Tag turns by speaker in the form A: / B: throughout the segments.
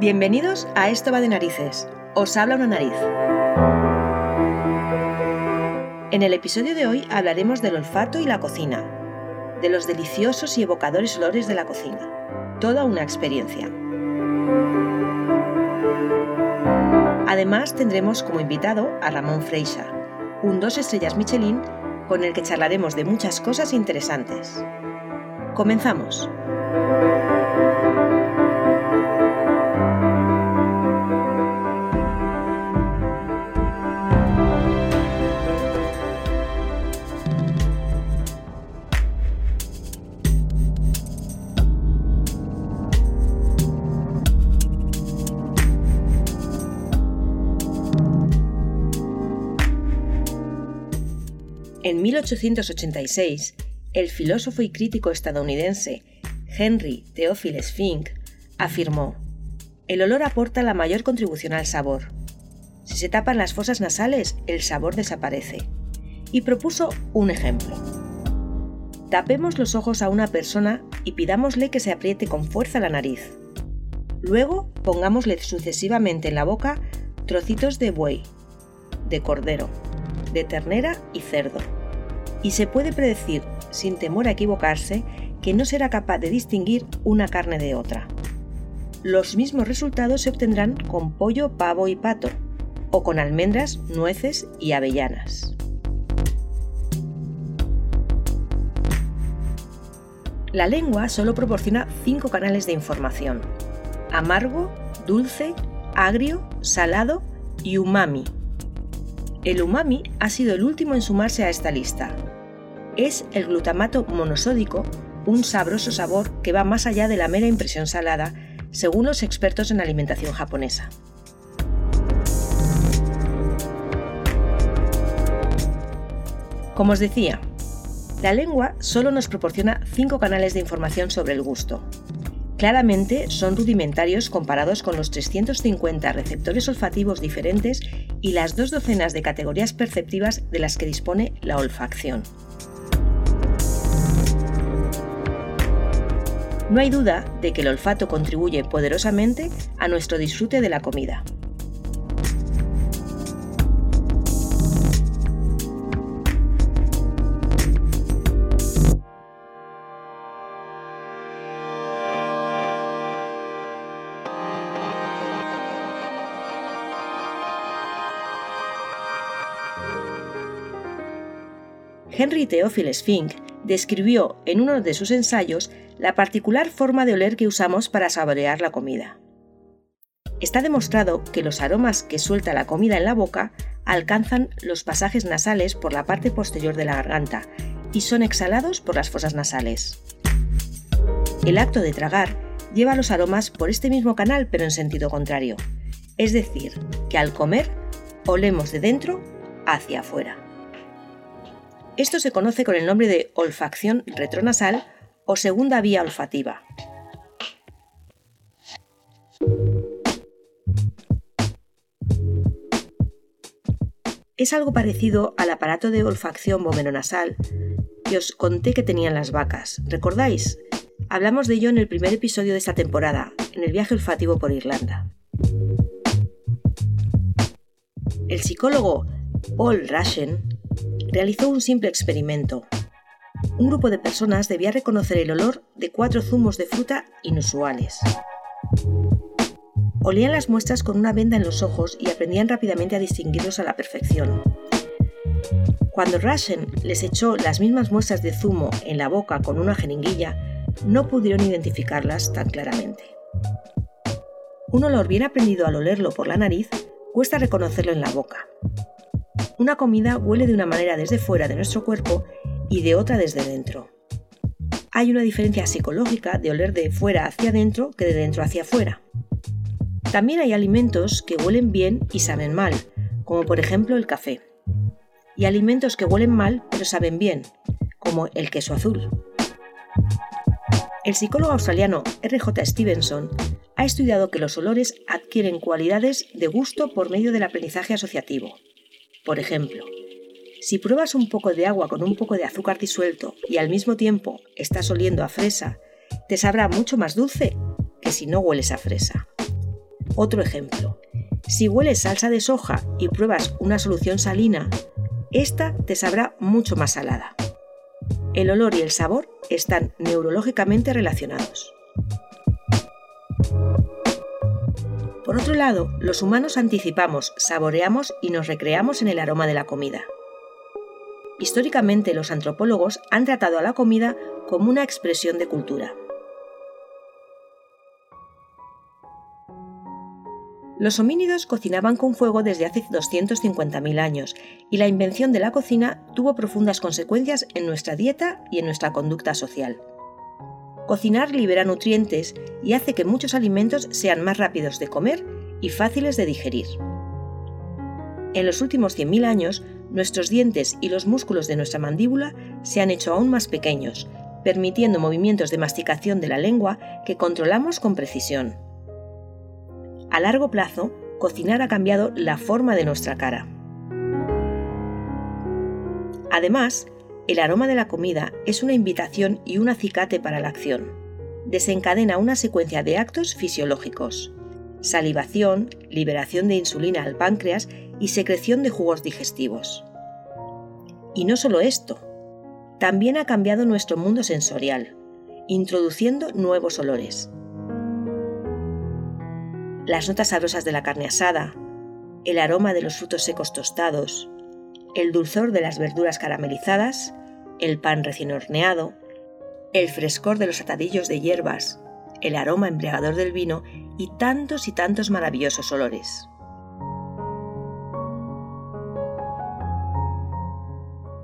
A: Bienvenidos a Esto va de narices. Os habla una nariz. En el episodio de hoy hablaremos del olfato y la cocina, de los deliciosos y evocadores olores de la cocina. Toda una experiencia. Además tendremos como invitado a Ramón Freixa, un dos estrellas Michelin con el que charlaremos de muchas cosas interesantes. Comenzamos. 1886, el filósofo y crítico estadounidense Henry Theophilus Fink afirmó, El olor aporta la mayor contribución al sabor. Si se tapan las fosas nasales, el sabor desaparece. Y propuso un ejemplo. Tapemos los ojos a una persona y pidámosle que se apriete con fuerza la nariz. Luego pongámosle sucesivamente en la boca trocitos de buey, de cordero, de ternera y cerdo. Y se puede predecir, sin temor a equivocarse, que no será capaz de distinguir una carne de otra. Los mismos resultados se obtendrán con pollo, pavo y pato, o con almendras, nueces y avellanas. La lengua solo proporciona cinco canales de información. Amargo, dulce, agrio, salado y umami, el umami ha sido el último en sumarse a esta lista. Es el glutamato monosódico, un sabroso sabor que va más allá de la mera impresión salada, según los expertos en alimentación japonesa. Como os decía, la lengua solo nos proporciona cinco canales de información sobre el gusto. Claramente son rudimentarios comparados con los 350 receptores olfativos diferentes y las dos docenas de categorías perceptivas de las que dispone la olfacción. No hay duda de que el olfato contribuye poderosamente a nuestro disfrute de la comida. Henry Theophilus Fink describió en uno de sus ensayos la particular forma de oler que usamos para saborear la comida. Está demostrado que los aromas que suelta la comida en la boca alcanzan los pasajes nasales por la parte posterior de la garganta y son exhalados por las fosas nasales. El acto de tragar lleva los aromas por este mismo canal pero en sentido contrario, es decir, que al comer olemos de dentro hacia afuera. Esto se conoce con el nombre de olfacción retronasal o segunda vía olfativa. Es algo parecido al aparato de olfacción nasal que os conté que tenían las vacas. ¿Recordáis? Hablamos de ello en el primer episodio de esta temporada, en el viaje olfativo por Irlanda. El psicólogo Paul Rashen realizó un simple experimento. Un grupo de personas debía reconocer el olor de cuatro zumos de fruta inusuales. Olían las muestras con una venda en los ojos y aprendían rápidamente a distinguirlos a la perfección. Cuando Rashen les echó las mismas muestras de zumo en la boca con una jeringuilla, no pudieron identificarlas tan claramente. Un olor bien aprendido al olerlo por la nariz cuesta reconocerlo en la boca, una comida huele de una manera desde fuera de nuestro cuerpo y de otra desde dentro. Hay una diferencia psicológica de oler de fuera hacia adentro que de dentro hacia afuera. También hay alimentos que huelen bien y saben mal, como por ejemplo el café. Y alimentos que huelen mal pero saben bien, como el queso azul. El psicólogo australiano R.J. Stevenson ha estudiado que los olores adquieren cualidades de gusto por medio del aprendizaje asociativo. Por ejemplo, si pruebas un poco de agua con un poco de azúcar disuelto y al mismo tiempo estás oliendo a fresa, te sabrá mucho más dulce que si no hueles a fresa. Otro ejemplo. Si hueles salsa de soja y pruebas una solución salina, esta te sabrá mucho más salada. El olor y el sabor están neurológicamente relacionados. Por otro lado, los humanos anticipamos, saboreamos y nos recreamos en el aroma de la comida. Históricamente los antropólogos han tratado a la comida como una expresión de cultura. Los homínidos cocinaban con fuego desde hace 250.000 años y la invención de la cocina tuvo profundas consecuencias en nuestra dieta y en nuestra conducta social. Cocinar libera nutrientes y hace que muchos alimentos sean más rápidos de comer y fáciles de digerir. En los últimos 100.000 años, nuestros dientes y los músculos de nuestra mandíbula se han hecho aún más pequeños, permitiendo movimientos de masticación de la lengua que controlamos con precisión. A largo plazo, cocinar ha cambiado la forma de nuestra cara. Además, el aroma de la comida es una invitación y un acicate para la acción. Desencadena una secuencia de actos fisiológicos. Salivación, liberación de insulina al páncreas y secreción de jugos digestivos. Y no solo esto, también ha cambiado nuestro mundo sensorial, introduciendo nuevos olores las notas sabrosas de la carne asada, el aroma de los frutos secos tostados, el dulzor de las verduras caramelizadas, el pan recién horneado, el frescor de los atadillos de hierbas, el aroma embriagador del vino y tantos y tantos maravillosos olores.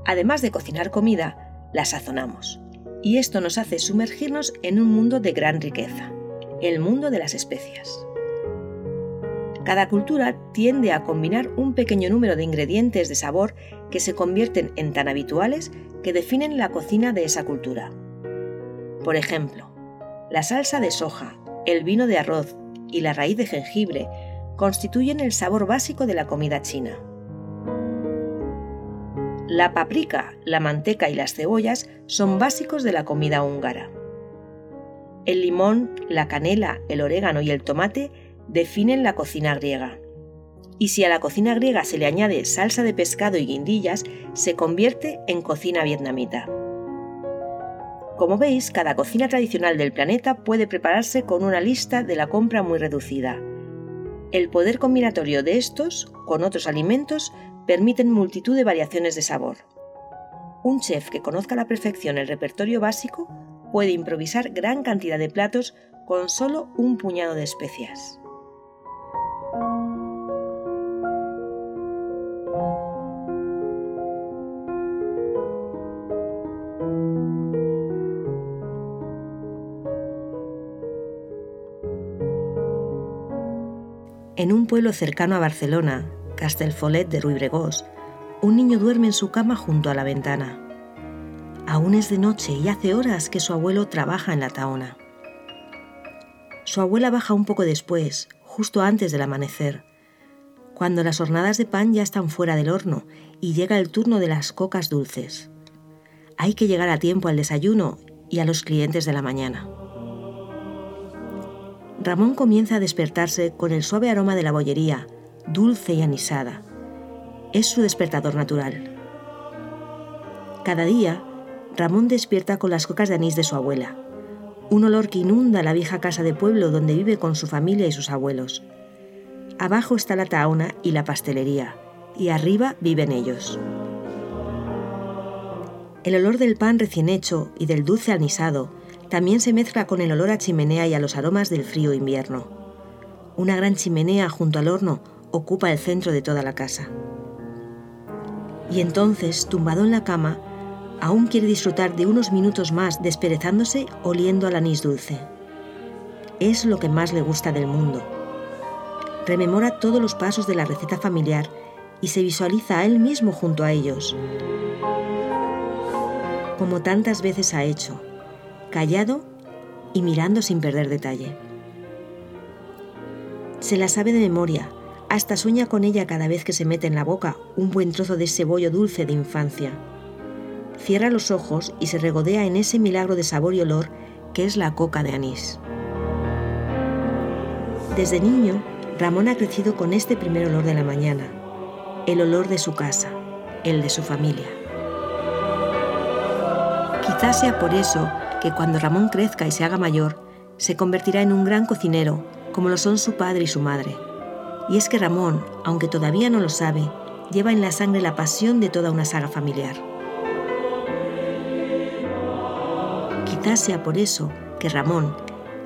A: Además de cocinar comida, la sazonamos, y esto nos hace sumergirnos en un mundo de gran riqueza, el mundo de las especias. Cada cultura tiende a combinar un pequeño número de ingredientes de sabor que se convierten en tan habituales que definen la cocina de esa cultura. Por ejemplo, la salsa de soja, el vino de arroz y la raíz de jengibre constituyen el sabor básico de la comida china. La paprika, la manteca y las cebollas son básicos de la comida húngara. El limón, la canela, el orégano y el tomate definen la cocina griega. Y si a la cocina griega se le añade salsa de pescado y guindillas, se convierte en cocina vietnamita. Como veis, cada cocina tradicional del planeta puede prepararse con una lista de la compra muy reducida. El poder combinatorio de estos con otros alimentos permiten multitud de variaciones de sabor. Un chef que conozca a la perfección el repertorio básico puede improvisar gran cantidad de platos con solo un puñado de especias. En un pueblo cercano a Barcelona, Castelfolet de Ruibregós, un niño duerme en su cama junto a la ventana. Aún es de noche y hace horas que su abuelo trabaja en la taona. Su abuela baja un poco después, justo antes del amanecer, cuando las hornadas de pan ya están fuera del horno y llega el turno de las cocas dulces. Hay que llegar a tiempo al desayuno y a los clientes de la mañana. Ramón comienza a despertarse con el suave aroma de la bollería, dulce y anisada. Es su despertador natural. Cada día, Ramón despierta con las cocas de anís de su abuela, un olor que inunda la vieja casa de pueblo donde vive con su familia y sus abuelos. Abajo está la taona y la pastelería, y arriba viven ellos. El olor del pan recién hecho y del dulce anisado también se mezcla con el olor a chimenea y a los aromas del frío invierno. Una gran chimenea junto al horno ocupa el centro de toda la casa. Y entonces, tumbado en la cama, aún quiere disfrutar de unos minutos más desperezándose oliendo al anís dulce. Es lo que más le gusta del mundo. Rememora todos los pasos de la receta familiar y se visualiza a él mismo junto a ellos, como tantas veces ha hecho, callado y mirando sin perder detalle. Se la sabe de memoria, hasta sueña con ella cada vez que se mete en la boca un buen trozo de ese bollo dulce de infancia. Cierra los ojos y se regodea en ese milagro de sabor y olor que es la coca de anís. Desde niño Ramón ha crecido con este primer olor de la mañana, el olor de su casa, el de su familia. Quizás sea por eso que cuando Ramón crezca y se haga mayor, se convertirá en un gran cocinero, como lo son su padre y su madre. Y es que Ramón, aunque todavía no lo sabe, lleva en la sangre la pasión de toda una saga familiar. Quizás sea por eso que Ramón,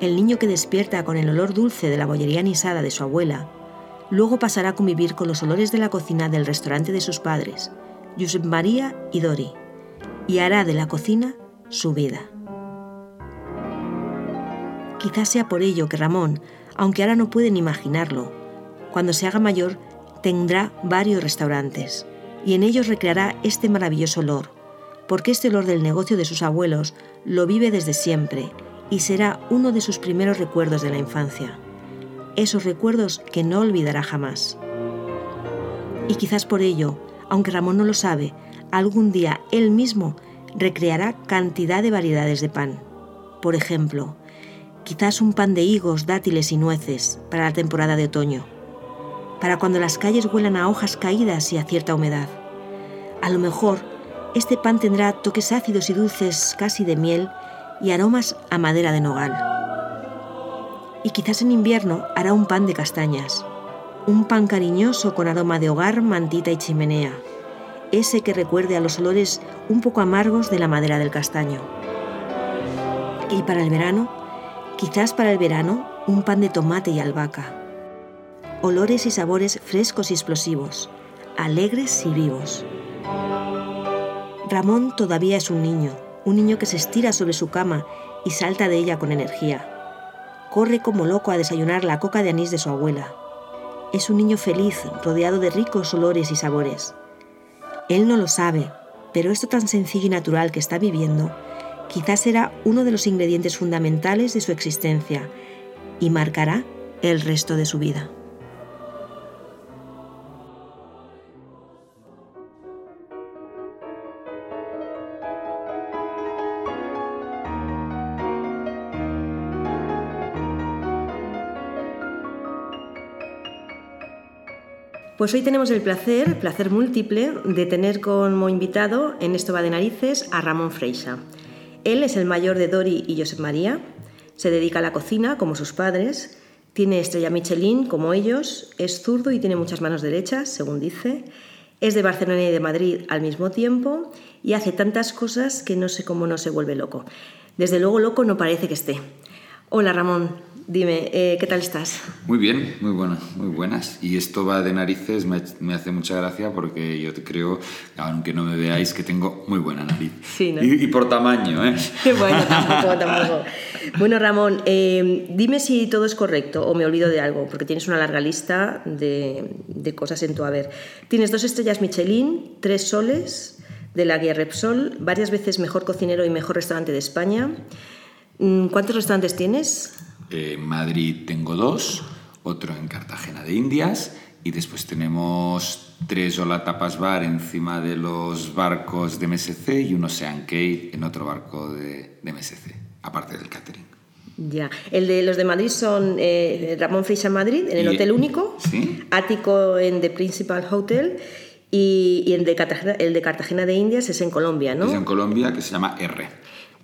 A: el niño que despierta con el olor dulce de la bollería anisada de su abuela, luego pasará a convivir con los olores de la cocina del restaurante de sus padres, Josep María y Dori, y hará de la cocina su vida. Quizás sea por ello que Ramón, aunque ahora no pueden imaginarlo, cuando se haga mayor tendrá varios restaurantes y en ellos recreará este maravilloso olor, porque este olor del negocio de sus abuelos lo vive desde siempre y será uno de sus primeros recuerdos de la infancia. Esos recuerdos que no olvidará jamás. Y quizás por ello, aunque Ramón no lo sabe, algún día él mismo recreará cantidad de variedades de pan. Por ejemplo, quizás un pan de higos, dátiles y nueces para la temporada de otoño para cuando las calles huelan a hojas caídas y a cierta humedad. A lo mejor, este pan tendrá toques ácidos y dulces casi de miel y aromas a madera de nogal. Y quizás en invierno hará un pan de castañas, un pan cariñoso con aroma de hogar, mantita y chimenea, ese que recuerde a los olores un poco amargos de la madera del castaño. Y para el verano, quizás para el verano, un pan de tomate y albahaca olores y sabores frescos y explosivos, alegres y vivos. Ramón todavía es un niño, un niño que se estira sobre su cama y salta de ella con energía. Corre como loco a desayunar la coca de anís de su abuela. Es un niño feliz, rodeado de ricos olores y sabores. Él no lo sabe, pero esto tan sencillo y natural que está viviendo quizás será uno de los ingredientes fundamentales de su existencia y marcará el resto de su vida. Pues hoy tenemos el placer, placer múltiple, de tener como invitado en Esto va de narices a Ramón Freixa. Él es el mayor de Dori y Josep María, se dedica a la cocina como sus padres, tiene estrella Michelin como ellos, es zurdo y tiene muchas manos derechas, según dice, es de Barcelona y de Madrid al mismo tiempo y hace tantas cosas que no sé cómo no se vuelve loco. Desde luego loco no parece que esté. Hola Ramón, Dime, eh, ¿qué tal estás?
B: Muy bien, muy buenas, muy buenas. Y esto va de narices, me, hace mucha gracia porque yo creo, aunque no me veáis, que tengo muy buena nariz.
A: Sí, ¿no?
B: y, por tamaño, ¿eh?
A: bueno, tampoco, tampoco. Bueno, Ramón, eh, dime si todo es correcto o me olvido de algo, porque tienes una larga lista de, de cosas en tu haber. Tienes dos estrellas Michelin, tres soles de la guía Repsol, varias veces mejor cocinero y mejor restaurante de España. Mm, ¿Cuántos restaurantes tienes?
B: En Madrid tengo dos, otro en Cartagena de Indias y después tenemos tres Ola Tapas Bar encima de los barcos de MSC y un Ocean Key en otro barco de, MSC, aparte del catering.
A: Ya, el de los de Madrid son eh, Ramón Freixa Madrid, en el Hotel Único, Ático en The Principal Hotel y, el, de Cartagena, el de Cartagena de Indias es en Colombia, ¿no?
B: Es en Colombia, que se llama R.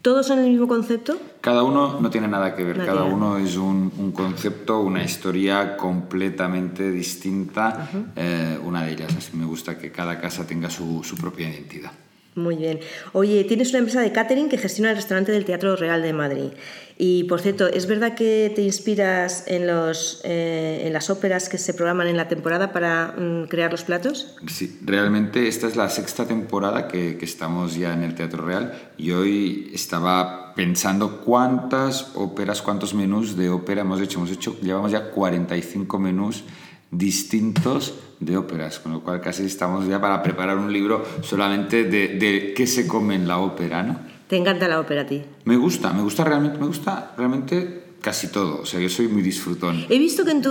A: ¿Todos son el mismo concepto?
B: Cada uno no tiene nada que ver, cada uno es un, concepto, una historia completamente distinta, eh, una de ellas. Así me gusta que cada casa tenga su, su propia identidad.
A: Muy bien. Oye, tienes una empresa de catering que gestiona el restaurante del Teatro Real de Madrid. Y por cierto, ¿es verdad que te inspiras en, los, eh, en las óperas que se programan en la temporada para mm, crear los platos?
B: Sí, realmente esta es la sexta temporada que, que, estamos ya en el Teatro Real y hoy estaba pensando cuántas óperas, cuántos menús de ópera hemos hecho. Hemos hecho, llevamos ya 45 menús distintos de óperas, con lo cual casi estamos ya para preparar un libro solamente de, de qué se come en la ópera, ¿no?
A: ¿Te encanta la ópera a ti?
B: Me gusta, me gusta realmente, me gusta realmente casi todo. O sea, yo soy muy disfrutón.
A: He visto que en,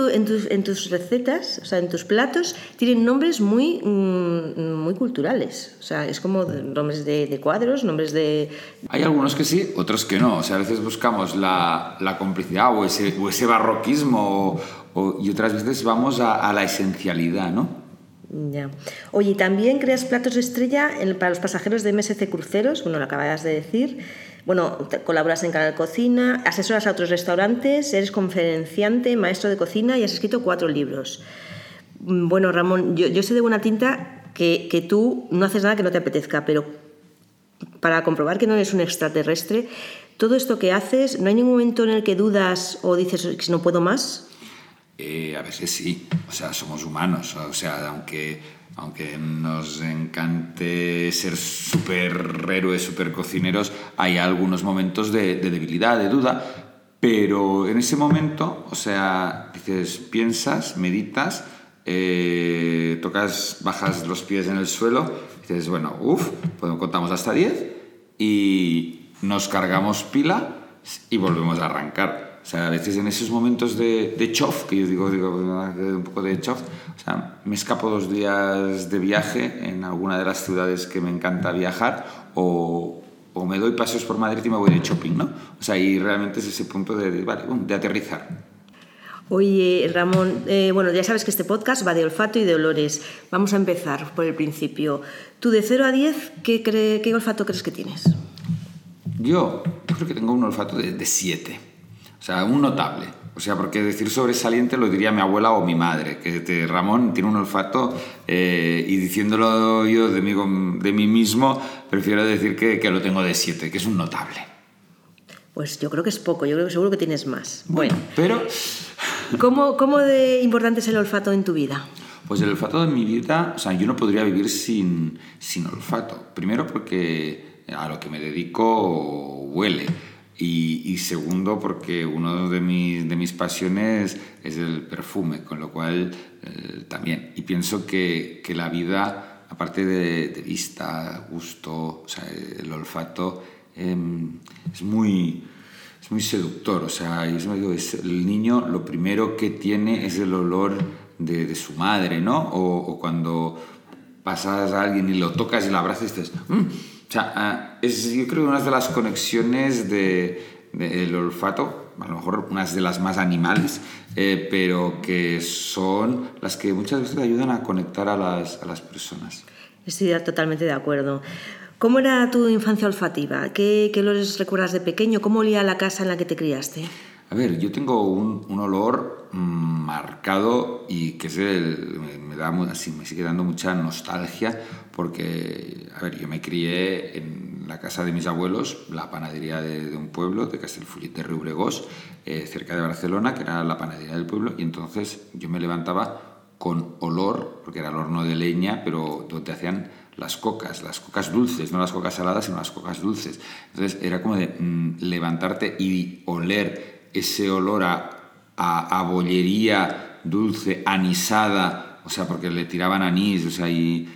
A: en, tus, recetas, o sea, en tus platos, tienen nombres muy, mm, muy culturales. O sea, es como nombres de, cuadros, nombres de...
B: Hay algunos que sí, otros que no. O sea, a veces buscamos la, la complicidad o ese, o ese barroquismo y otras veces vamos a, la esencialidad, ¿no?
A: Ya. Oye, también creas platos de estrella para los pasajeros de MSC Cruceros, bueno, lo acabas de decir. Bueno, colaboras en Canal Cocina, asesoras a otros restaurantes, eres conferenciante, maestro de cocina y has escrito cuatro libros. Mm, bueno, Ramón, yo, yo sé de buena tinta que, que tú no haces nada que no te apetezca, pero para comprobar que no eres un extraterrestre, todo esto que haces, ¿no hay ningún momento en el que dudas o dices que no puedo más?
B: Eh, a veces sí, o sea, somos humanos, o sea, aunque, aunque nos encante ser super héroes, super cocineros, hay algunos momentos de, debilidad, de duda, pero en ese momento, o sea, dices, piensas, meditas, eh, tocas, bajas los pies en el suelo, dices, bueno, uff, pues contamos hasta 10 y nos cargamos pila y volvemos a arrancar. O sea, a veces en esos momentos de, de chof, que yo digo, digo, un poco de chof, o sea, me escapo dos días de viaje en alguna de las ciudades que me encanta viajar o, o me doy paseos por Madrid y me voy de shopping, ¿no? O sea, y realmente es ese punto de, de, vale, de aterrizar.
A: Oye, Ramón, eh, bueno, ya sabes que este podcast va de olfato y de olores. Vamos a empezar por el principio. Tú de 0 a 10, ¿qué, qué olfato crees que tienes?
B: Yo creo que tengo un olfato de 7. O sea, un notable. O sea, porque decir sobresaliente lo diría mi abuela o mi madre, que Ramón tiene un olfato eh, y diciéndolo yo de mí, de mí mismo, prefiero decir que, que lo tengo de 7, que es un notable.
A: Pues yo creo que es poco, yo creo que seguro que tienes más. Bueno,
B: pero...
A: ¿Cómo, ¿Cómo de importante es el olfato en tu vida?
B: Pues el olfato en mi vida, o sea, yo no podría vivir sin, sin olfato. Primero porque a lo que me dedico huele. Y, y, segundo, porque uno de mis, de mis pasiones es el perfume, con lo cual eh, también. Y pienso que, que la vida, aparte de, de, vista, gusto, o sea, el olfato, Em, es, muy, es muy seductor. O sea, digo, es, el niño lo primero que tiene es el olor de, de su madre, ¿no? O, cuando pasas a alguien y lo tocas y lo abrazas y dices, mm". O sea, ah, es yo creo una de las conexiones del de, olfato, a lo mejor unas de las más animales, eh, pero que son las que muchas veces ayudan a conectar a las, a las personas.
A: Estoy totalmente de acuerdo. ¿Cómo era tu infancia olfativa? ¿Qué, qué olores recuerdas de pequeño? ¿Cómo olía la casa en la que te criaste?
B: A ver, yo tengo un, un olor mm, marcado y que es el, me, da, así, me sigue dando mucha nostalgia porque, a ver, yo me crié en la casa de mis abuelos, la panadería de, un pueblo, de Castelfullit de Riubregós, eh, cerca de Barcelona, que era la panadería del pueblo, y entonces yo me levantaba con olor, porque era el horno de leña, pero donde hacían las cocas, las cocas dulces, no las cocas saladas, sino las cocas dulces. Entonces era como de mm, levantarte y oler ese olor a, a, bollería dulce, anisada, o sea, porque le tiraban anís, o sea, y,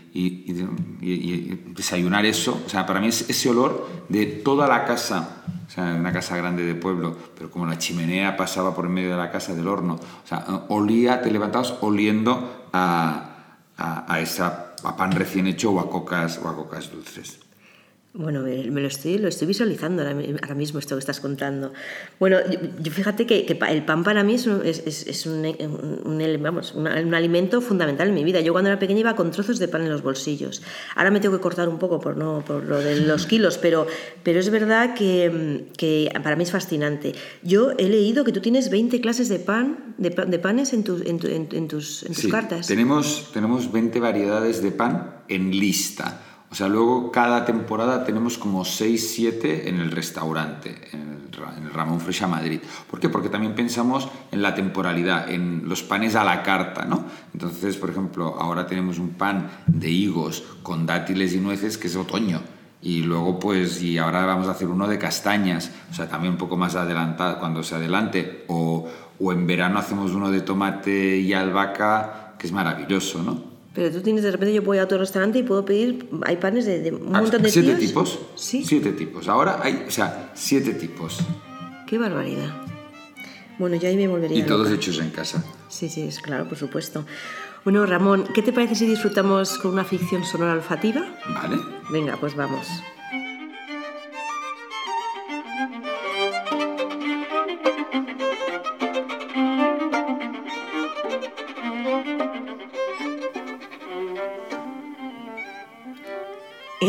B: desayunar eso, o sea, para mí es ese olor de toda la casa, o sea, una casa grande de pueblo, pero como la chimenea pasaba por medio de la casa del horno, o sea, olía, te levantabas oliendo a, a, a esa a pan recién hecho o a cocas, o a cocas dulces.
A: Bueno, me, lo, estoy, lo estoy visualizando ahora, mismo esto que estás contando. Bueno, yo, fíjate que, el pan para mí es, un, es, es un, un, vamos, un, alimento fundamental en mi vida. Yo cuando era pequeña iba con trozos de pan en los bolsillos. Ahora me tengo que cortar un poco por, no, por lo de los kilos, pero, pero es verdad que, que para mí es fascinante. Yo he leído que tú tienes 20 clases de pan, de, de panes en, tu, en, en, tus, en tus cartas.
B: Tenemos, tenemos 20 variedades de pan en lista. O sea, luego cada temporada tenemos como 6, 7 en el restaurante, en el, Ramón Fresha Madrid. ¿Por qué? Porque también pensamos en la temporalidad, en los panes a la carta, ¿no? Entonces, por ejemplo, ahora tenemos un pan de higos con dátiles y nueces que es otoño. Y luego, pues, y ahora vamos a hacer uno de castañas, o sea, también un poco más adelantado, cuando se adelante. O, o en verano hacemos uno de tomate y albahaca, que es maravilloso, ¿no?
A: Pero tú tienes, de repente yo voy a otro restaurante y puedo pedir, hay panes de, un ah, montón de
B: ¿Siete tipos? Sí. Siete tipos. Ahora hay, o sea, siete tipos.
A: Qué barbaridad. Bueno, yo ahí me volvería.
B: Y todos hechos en casa.
A: Sí, sí, es claro, por supuesto. Bueno, Ramón, ¿qué te parece si disfrutamos con una ficción sonora olfativa?
B: Vale.
A: Venga, pues vamos.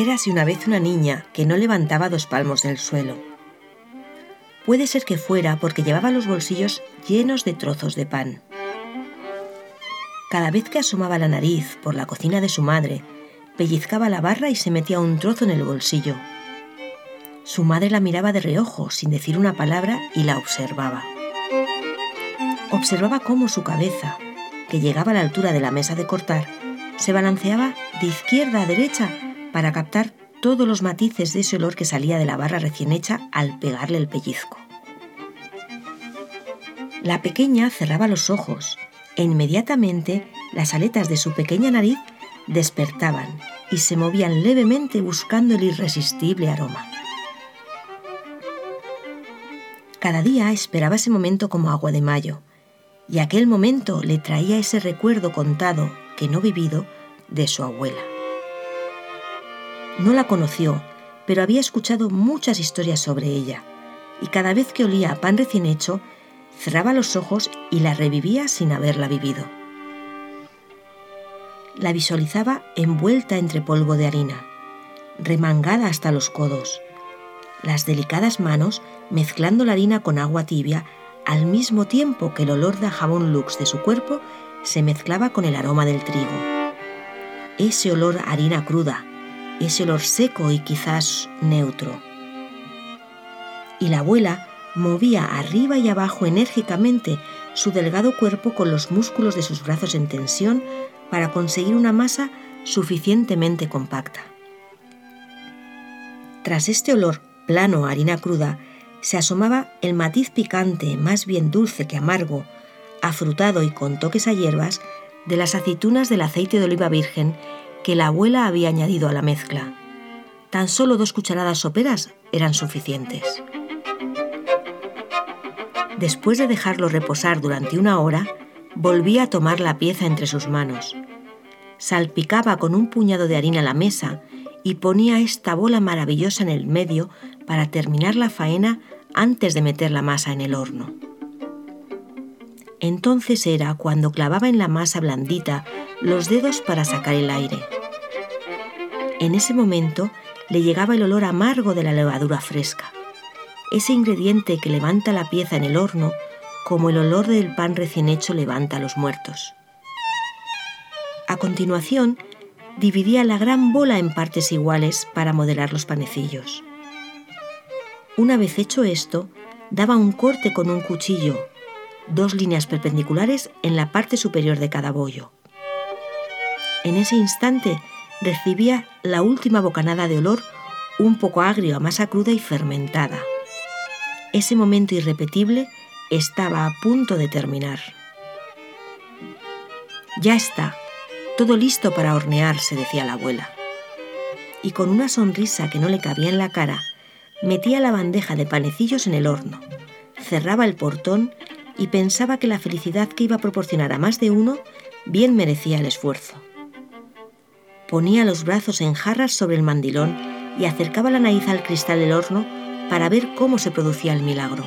A: Érase una vez una niña que no levantaba dos palmos del suelo. Puede ser que fuera porque llevaba los bolsillos llenos de trozos de pan. Cada vez que asomaba la nariz por la cocina de su madre, pellizcaba la barra y se metía un trozo en el bolsillo. Su madre la miraba de reojo, sin decir una palabra, y la observaba. Observaba cómo su cabeza, que llegaba a la altura de la mesa de cortar, se balanceaba de izquierda a derecha para captar todos los matices de ese olor que salía de la barra recién hecha al pegarle el pellizco. La pequeña cerraba los ojos e inmediatamente las aletas de su pequeña nariz despertaban y se movían levemente buscando el irresistible aroma. Cada día esperaba ese momento como agua de mayo, y aquel momento le traía ese recuerdo contado, que no vivido, de su abuela. No la conoció, pero había escuchado muchas historias sobre ella, y cada vez que olía a pan recién hecho, cerraba los ojos y la revivía sin haberla vivido. La visualizaba envuelta entre polvo de harina, remangada hasta los codos, las delicadas manos mezclando la harina con agua tibia al mismo tiempo que el olor de jabón lux de su cuerpo se mezclaba con el aroma del trigo. Ese olor a harina cruda, ese olor seco y quizás neutro. Y la abuela movía arriba y abajo enérgicamente su delgado cuerpo con los músculos de sus brazos en tensión para conseguir una masa suficientemente compacta. Tras este olor plano a harina cruda, se asomaba el matiz picante, más bien dulce que amargo, afrutado y con toques a hierbas, de las aceitunas del aceite de oliva virgen que la abuela había añadido a la mezcla. Tan solo dos cucharadas soperas eran suficientes. Después de dejarlo reposar durante una hora, volvía a tomar la pieza entre sus manos. Salpicaba con un puñado de harina la mesa y ponía esta bola maravillosa en el medio para terminar la faena antes de meter la masa en el horno. Entonces era cuando clavaba en la masa blandita los dedos para sacar el aire. En ese momento le llegaba el olor amargo de la levadura fresca, ese ingrediente que levanta la pieza en el horno como el olor del pan recién hecho levanta a los muertos. A continuación, dividía la gran bola en partes iguales para modelar los panecillos. Una vez hecho esto, daba un corte con un cuchillo, dos líneas perpendiculares en la parte superior de cada bollo. En ese instante recibía la última bocanada de olor un poco agrio a masa cruda y fermentada. Ese momento irrepetible estaba a punto de terminar. Ya está, todo listo para hornearse, decía la abuela. Y con una sonrisa que no le cabía en la cara, metía la bandeja de panecillos en el horno, cerraba el portón y pensaba que la felicidad que iba a proporcionar a más de uno bien merecía el esfuerzo. Ponía los brazos en jarras sobre el mandilón y acercaba la nariz al cristal del horno para ver cómo se producía el milagro.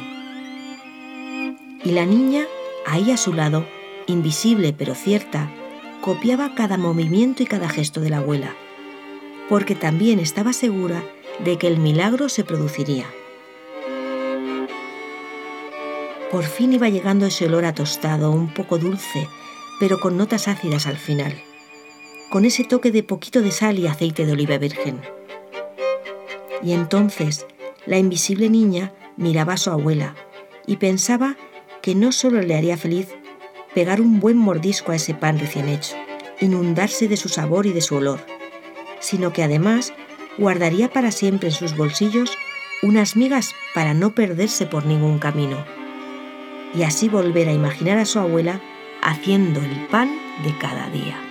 A: Y la niña, ahí a su lado, invisible pero cierta, copiaba cada movimiento y cada gesto de la abuela, porque también estaba segura de que el milagro se produciría. Por fin iba llegando ese olor a tostado, un poco dulce, pero con notas ácidas al final, con ese toque de poquito de sal y aceite de oliva virgen. Y entonces la invisible niña miraba a su abuela y pensaba que no solo le haría feliz pegar un buen mordisco a ese pan recién hecho, inundarse de su sabor y de su olor, sino que además guardaría para siempre en sus bolsillos unas migas para no perderse por ningún camino, y así volver a imaginar a su abuela haciendo el pan de cada día.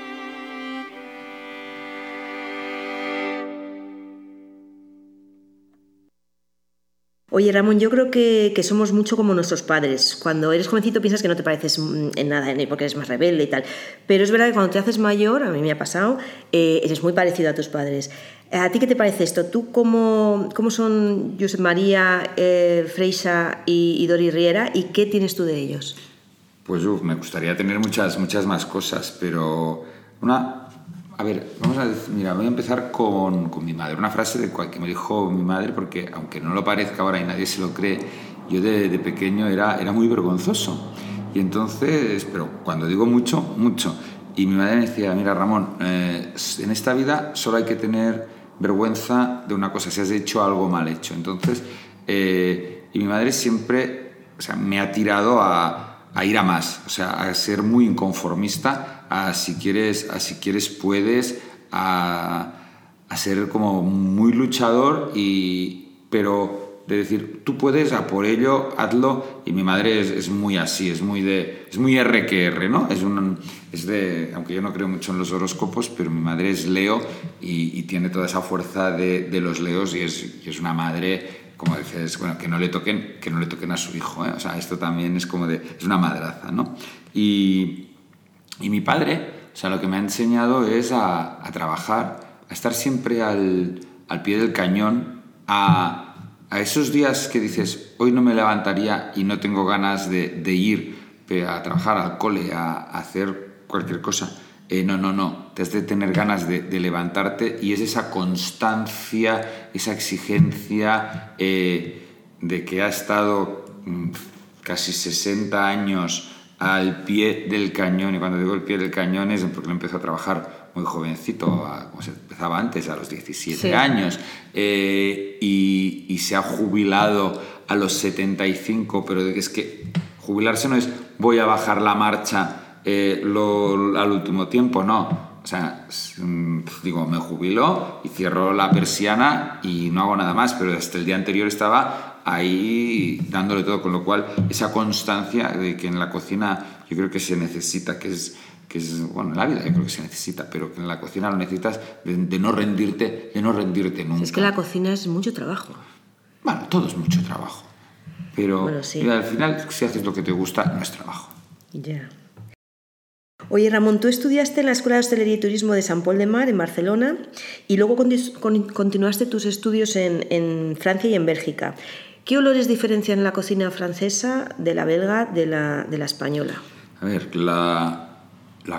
A: Oye, Ramón, yo creo que, somos mucho como nuestros padres. Cuando eres jovencito piensas que no te pareces mm, en nada, porque eres más rebelde y tal. Pero es verdad que cuando te haces mayor, a mí me ha pasado, eh, eres muy parecido a tus padres. ¿A ti qué te parece esto? ¿Tú cómo, cómo son Josep María, eh, Freisa y, Dori Riera y qué tienes tú de ellos?
B: Pues me gustaría tener muchas, muchas más cosas, pero una, A ver, vamos a decir, mira, voy a empezar con, con, mi madre. Una frase de cual que me dijo mi madre, porque aunque no lo parezca ahora y nadie se lo cree, yo de, de pequeño era, era muy vergonzoso. Y entonces, pero cuando digo mucho, mucho. Y mi madre me decía, mira Ramón, eh, en esta vida solo hay que tener vergüenza de una cosa, si has hecho algo mal hecho. Entonces, eh, y mi madre siempre o sea, me ha tirado a, a, ir a más, o sea, a ser muy inconformista, a si quieres, a si quieres puedes, a, ser como muy luchador, y, pero de decir, tú puedes, a por ello, hazlo. Y mi madre es, muy así, es muy de, es muy R que R, ¿no? Es, un, es de, aunque yo no creo mucho en los horóscopos, pero mi madre es Leo y, tiene toda esa fuerza de, de los Leos y es, y es, una madre, como dices, bueno, que no le toquen, que no le toquen a su hijo, ¿eh? O sea, esto también es como de, es una madraza, ¿no? Y, y mi padre, o sea, lo que me ha enseñado es a, a trabajar, a estar siempre al, al pie del cañón, a a esos días que dices, hoy no me levantaría y no tengo ganas de, de ir a trabajar al cole, a, a hacer cualquier cosa, eh, no, no, no, te has de tener ganas de, de, levantarte y es esa constancia, esa exigencia eh, de que ha estado mm, casi 60 años al pie del cañón, y cuando digo el pie del cañón es porque lo empezó a trabajar muy jovencito, como se empezaba antes, a los 17 sí. años, eh, y, y, se ha jubilado a los 75, pero es que jubilarse no es voy a bajar la marcha eh, lo, al último tiempo, no. O sea, mm, digo, me jubilo y cierro la persiana y no hago nada más, pero hasta el día anterior estaba ahí dándole todo, con lo cual esa constancia de que en la cocina yo creo que se necesita, que es que es, bueno, en la vida yo creo que se necesita, pero que en la cocina lo necesitas de, de, no rendirte, de no rendirte nunca.
A: Es que la cocina es mucho trabajo.
B: Bueno, todo es mucho trabajo. Pero bueno, sí. al final, si haces lo que te gusta, no es trabajo.
A: Ya. Yeah. Oye, Ramón, tú estudiaste en la Escuela de Hostelería y Turismo de San Paul de Mar, en Barcelona, y luego continuaste tus estudios en, Francia y en Bélgica. ¿Qué olores diferencian la cocina francesa de la belga de la, española?
B: A ver, la,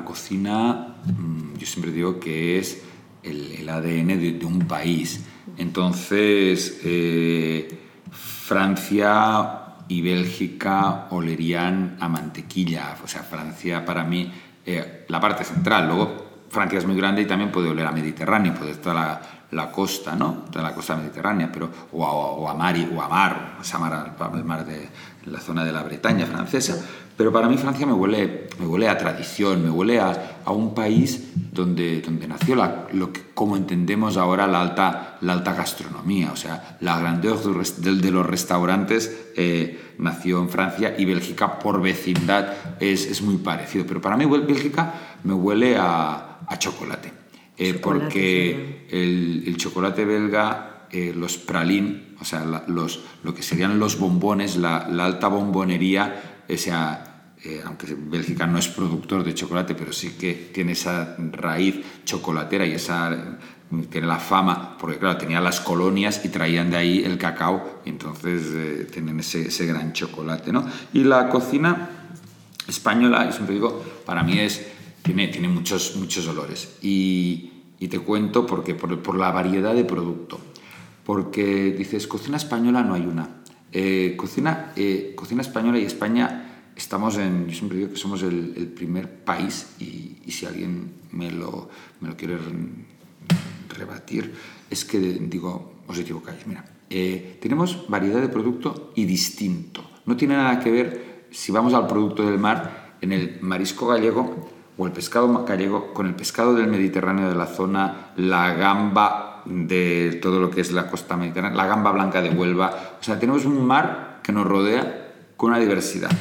B: cocina, mm, yo siempre digo que es el, el ADN de, de, un país. Entonces, eh, Francia y Bélgica olerían a mantequilla. O sea, Francia para mí, eh, la parte central. Luego, Francia es muy grande y también puede oler a Mediterráneo, puede estar la, la costa, ¿no? De la costa mediterránea, pero, o, a, o a mar, o a mar, o mar, el mar de la zona de la Bretaña francesa. Pero para mí Francia me huele, me huele a tradición, me huele a, a un país donde, donde nació la, lo que, como entendemos ahora la alta, la alta gastronomía. O sea, la grandeur de, de los restaurantes eh, nació en Francia y Bélgica por vecindad es, es muy parecido. Pero para mí Bélgica me huele a, a chocolate. Eh, chocolate porque sí. el, el, chocolate belga, eh, los pralín, o sea, la, los, lo que serían los bombones, la, la alta bombonería, o sea, eh, aunque Bélgica no es productor de chocolate, pero sí que tiene esa raíz chocolatera y esa tiene la fama, porque claro, tenía las colonias y traían de ahí el cacao, y entonces eh, tienen ese, ese, gran chocolate, ¿no? Y la cocina española, siempre digo, para mí es, tiene, tiene muchos, muchos olores. Y, y te cuento porque, por, por la variedad de producto. Porque dices, cocina española no hay una eh, cocina, eh, cocina española y España estamos en, yo siempre digo que somos el, primer país y, si alguien me lo, me lo quiere rebatir, es que digo, os equivocáis, mira, eh, tenemos variedad de producto y distinto. No tiene nada que ver si vamos al producto del mar, en el marisco gallego o el pescado gallego con el pescado del Mediterráneo de la zona, la gamba de todo lo que es la costa mediterránea, la gamba blanca de Huelva. O sea, tenemos un mar que nos rodea con una diversidad.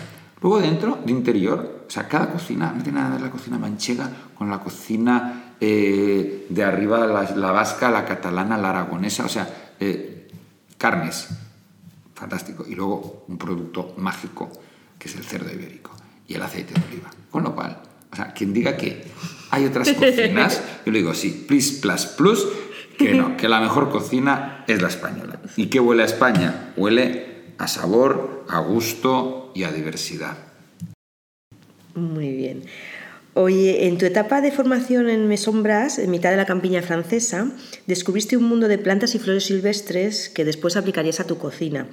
B: Luego dentro, de interior, o sea, cada cocina, no tiene nada que ver la cocina manchega con la cocina eh, de arriba, la, la, vasca, la catalana, la aragonesa, o sea, eh, carnes, fantástico. Y luego un producto mágico, que es el cerdo ibérico y el aceite de oliva. Con lo cual, o sea, quien diga que hay otras cocinas, yo le digo, sí, please, plus, plus, que no, que la mejor cocina es la española. ¿Y qué huele a España? Huele a sabor, a gusto y a diversidad.
A: Muy bien. Oye, en tu etapa de formación en Mesombras, en mitad de la campiña francesa, descubriste un mundo de plantas y flores silvestres que después aplicarías a tu cocina.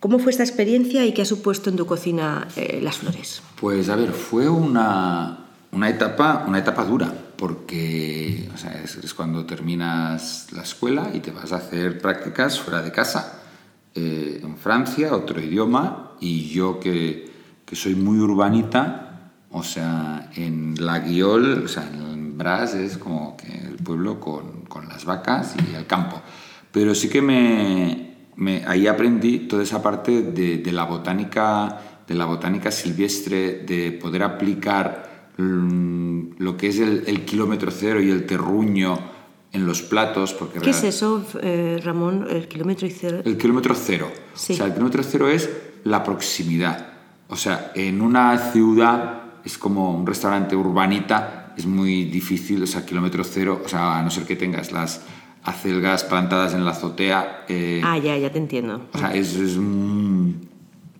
A: ¿Cómo fue esta experiencia y qué ha supuesto en tu cocina eh, las flores?
B: Pues a ver, fue una, una, etapa, una etapa dura, porque o sea, es, cuando terminas la escuela y te vas a hacer prácticas fuera de casa, eh, en Francia, otro idioma, y yo que, que soy muy urbanita, o sea, en La Guiol, o sea, en Bras es como que el pueblo con, con las vacas y el campo. Pero sí que me, me, ahí aprendí toda esa parte de, de, la botánica de la botánica silvestre, de poder aplicar lo que es el, el, kilómetro cero y el terruño en los platos. Porque
A: ¿Qué es eso, eh, Ramón, el kilómetro cero?
B: El kilómetro cero. Sí. O sea, el kilómetro cero es la proximidad. O sea, en una ciudad es como un restaurante urbanita, es muy difícil, o sea, kilómetro cero, o sea, a no ser que tengas las acelgas plantadas en la azotea.
A: Eh, ah, ya, ya te entiendo.
B: O sea, es, es,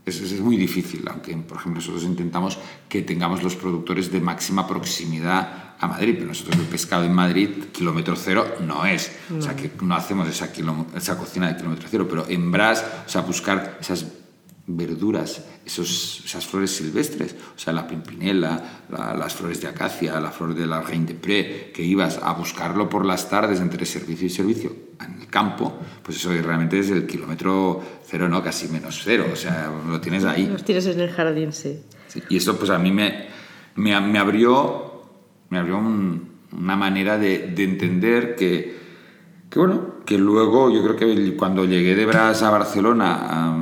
B: es, muy difícil, aunque, por ejemplo, nosotros intentamos que tengamos los productores de máxima proximidad a Madrid, pero nosotros el pescado en Madrid, kilómetro cero, no es. O sea, que no hacemos esa, esa cocina de kilómetro cero, pero en Bras, o sea, buscar esas verduras, esos, esas flores silvestres, o sea, la pimpinela, las flores de acacia, la flor de la reine de pré, que ibas a buscarlo por las tardes entre servicio y servicio en el campo, pues eso realmente es el kilómetro cero, no, casi menos cero, o sea, lo tienes ahí.
A: Los tienes en el jardín, sí.
B: y eso pues a mí me, me, me abrió, me abrió una manera de, de entender que, que, bueno, que luego yo creo que cuando llegué de Bras a Barcelona,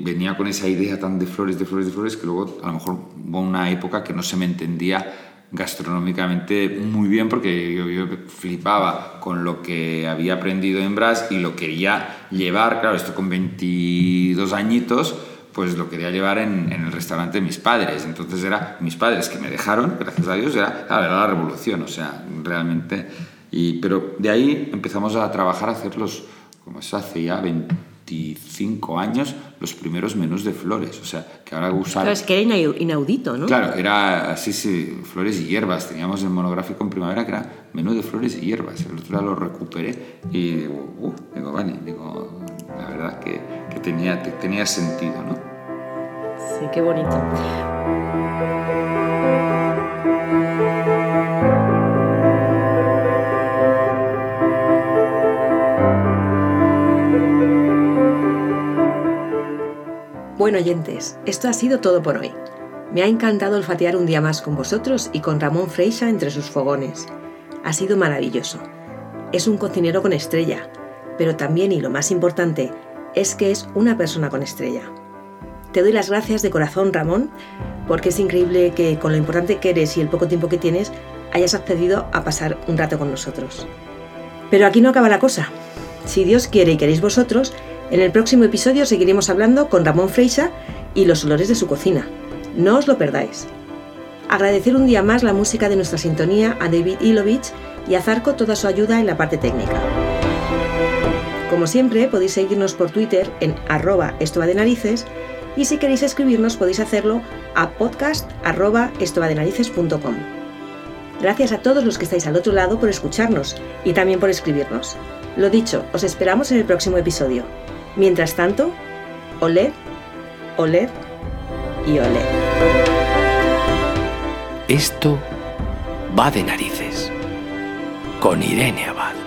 B: venía con esa idea tan de flores, de flores, de flores, que luego a lo mejor hubo una época que no se me entendía gastronómicamente muy bien porque yo, flipaba con lo que había aprendido en Bras y lo quería llevar, claro, esto con 22 añitos, pues lo quería llevar en, el restaurante de mis padres. Entonces era mis padres que me dejaron, gracias a Dios, era, la revolución, o sea, realmente. Y, pero de ahí empezamos a trabajar, a hacerlos, como eso hace ya 20 25 años los primeros menús de flores. O sea, que ahora usar...
A: Claro, es que era inaudito, ¿no?
B: Claro, era así, sí, flores y hierbas. Teníamos el monográfico en primavera que era menú de flores y hierbas. El otro día lo recuperé y digo, uh, digo, vale, digo, la verdad que, que tenía, tenía sentido, ¿no?
A: Sí, qué bonito. Bueno, oyentes, esto ha sido todo por hoy. Me ha encantado olfatear un día más con vosotros y con Ramón Freixa entre sus fogones. Ha sido maravilloso. Es un cocinero con estrella, pero también, y lo más importante, es que es una persona con estrella. Te doy las gracias de corazón, Ramón, porque es increíble que con lo importante que eres y el poco tiempo que tienes, hayas accedido a pasar un rato con nosotros. Pero aquí no acaba la cosa. Si Dios quiere y queréis vosotros, en el próximo episodio seguiremos hablando con Ramón Freixa y los olores de su cocina. No os lo perdáis. Agradecer un día más la música de nuestra sintonía a David Ilovich y a Zarco toda su ayuda en la parte técnica. Como siempre, podéis seguirnos por Twitter en arroba esto de narices y si queréis escribirnos podéis hacerlo a podcast Gracias a todos los que estáis al otro lado por escucharnos y también por escribirnos. Lo dicho, os esperamos en el próximo episodio. Mientras tanto, oled, oled y oled.
C: Esto va de narices con Irene Abad.